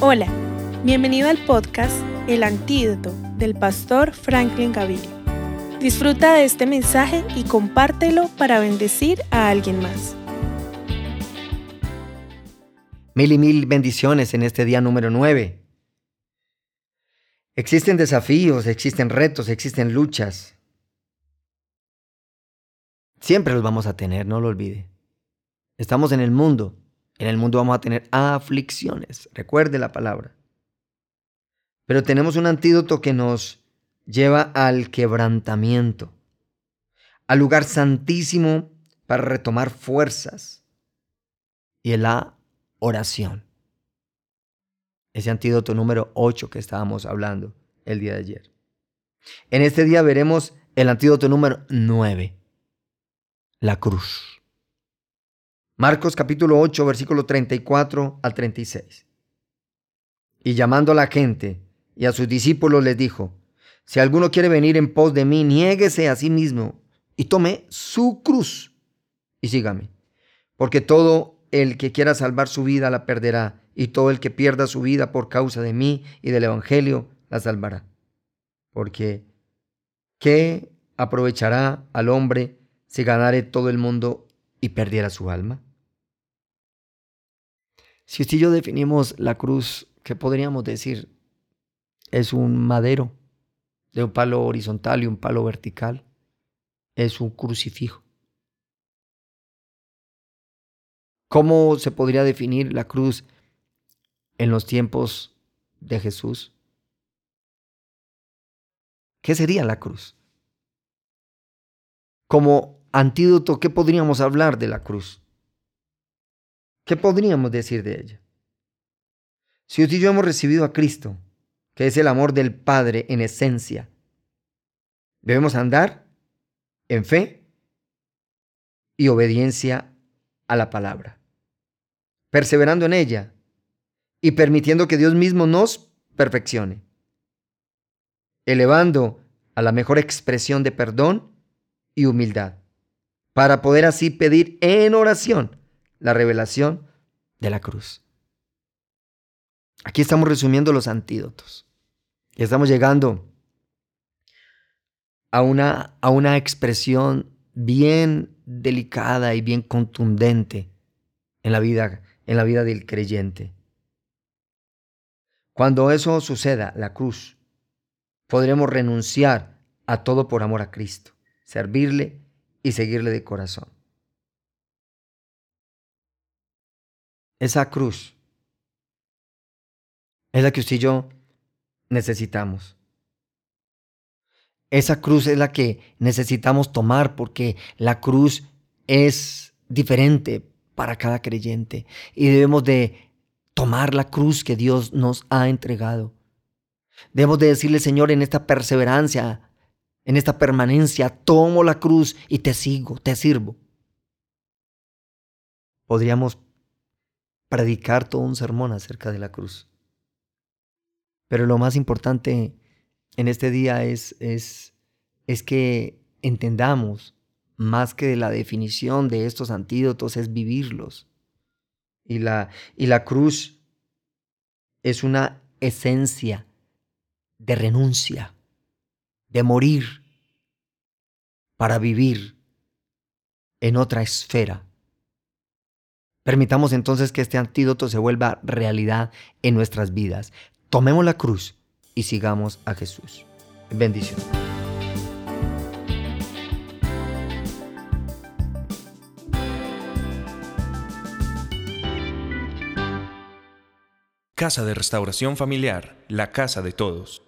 Hola, bienvenido al podcast El Antídoto del pastor Franklin Gaviria. Disfruta de este mensaje y compártelo para bendecir a alguien más. Mil y mil bendiciones en este día número 9. Existen desafíos, existen retos, existen luchas. Siempre los vamos a tener, no lo olvide. Estamos en el mundo en el mundo vamos a tener aflicciones. Recuerde la palabra. Pero tenemos un antídoto que nos lleva al quebrantamiento, al lugar santísimo para retomar fuerzas y en la oración. Ese antídoto número 8 que estábamos hablando el día de ayer. En este día veremos el antídoto número 9, la cruz. Marcos capítulo 8, versículo 34 al 36. Y llamando a la gente y a sus discípulos les dijo, si alguno quiere venir en pos de mí, niéguese a sí mismo y tome su cruz y sígame. Porque todo el que quiera salvar su vida la perderá, y todo el que pierda su vida por causa de mí y del Evangelio la salvará. Porque, ¿qué aprovechará al hombre si ganare todo el mundo y perdiera su alma? Si usted y yo definimos la cruz, ¿qué podríamos decir? Es un madero de un palo horizontal y un palo vertical. Es un crucifijo. ¿Cómo se podría definir la cruz en los tiempos de Jesús? ¿Qué sería la cruz? Como antídoto, ¿qué podríamos hablar de la cruz? ¿Qué podríamos decir de ella? Si usted y yo hemos recibido a Cristo, que es el amor del Padre en esencia, debemos andar en fe y obediencia a la palabra, perseverando en ella y permitiendo que Dios mismo nos perfeccione, elevando a la mejor expresión de perdón y humildad, para poder así pedir en oración la revelación de la cruz. Aquí estamos resumiendo los antídotos. Y estamos llegando a una, a una expresión bien delicada y bien contundente en la vida, en la vida del creyente. Cuando eso suceda, la cruz, podremos renunciar a todo por amor a Cristo, servirle y seguirle de corazón. Esa cruz es la que usted y yo necesitamos. Esa cruz es la que necesitamos tomar porque la cruz es diferente para cada creyente y debemos de tomar la cruz que Dios nos ha entregado. Debemos de decirle, Señor, en esta perseverancia, en esta permanencia, tomo la cruz y te sigo, te sirvo. Podríamos predicar todo un sermón acerca de la cruz. Pero lo más importante en este día es, es, es que entendamos más que la definición de estos antídotos, es vivirlos. Y la, y la cruz es una esencia de renuncia, de morir para vivir en otra esfera Permitamos entonces que este antídoto se vuelva realidad en nuestras vidas. Tomemos la cruz y sigamos a Jesús. Bendición. Casa de Restauración Familiar, la casa de todos.